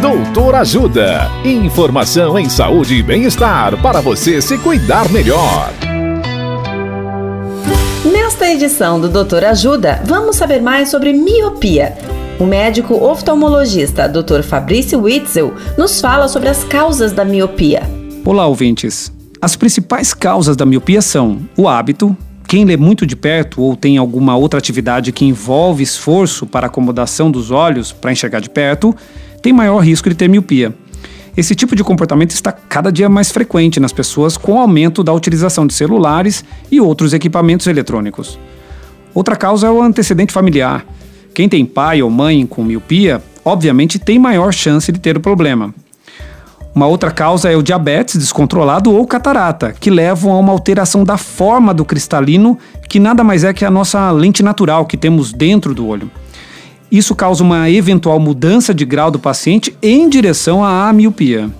Doutor Ajuda. Informação em saúde e bem-estar para você se cuidar melhor. Nesta edição do Doutor Ajuda, vamos saber mais sobre miopia. O médico oftalmologista Dr. Fabrício Witzel nos fala sobre as causas da miopia. Olá, ouvintes. As principais causas da miopia são o hábito, quem lê muito de perto ou tem alguma outra atividade que envolve esforço para acomodação dos olhos para enxergar de perto, tem maior risco de ter miopia. Esse tipo de comportamento está cada dia mais frequente nas pessoas com o aumento da utilização de celulares e outros equipamentos eletrônicos. Outra causa é o antecedente familiar. Quem tem pai ou mãe com miopia, obviamente tem maior chance de ter o problema. Uma outra causa é o diabetes descontrolado ou catarata, que levam a uma alteração da forma do cristalino, que nada mais é que a nossa lente natural que temos dentro do olho. Isso causa uma eventual mudança de grau do paciente em direção à miopia.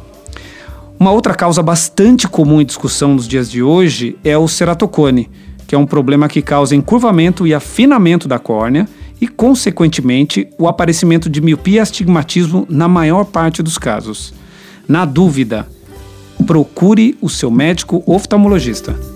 Uma outra causa bastante comum em discussão nos dias de hoje é o ceratocone, que é um problema que causa encurvamento e afinamento da córnea e, consequentemente, o aparecimento de miopia e astigmatismo na maior parte dos casos. Na dúvida, procure o seu médico oftalmologista.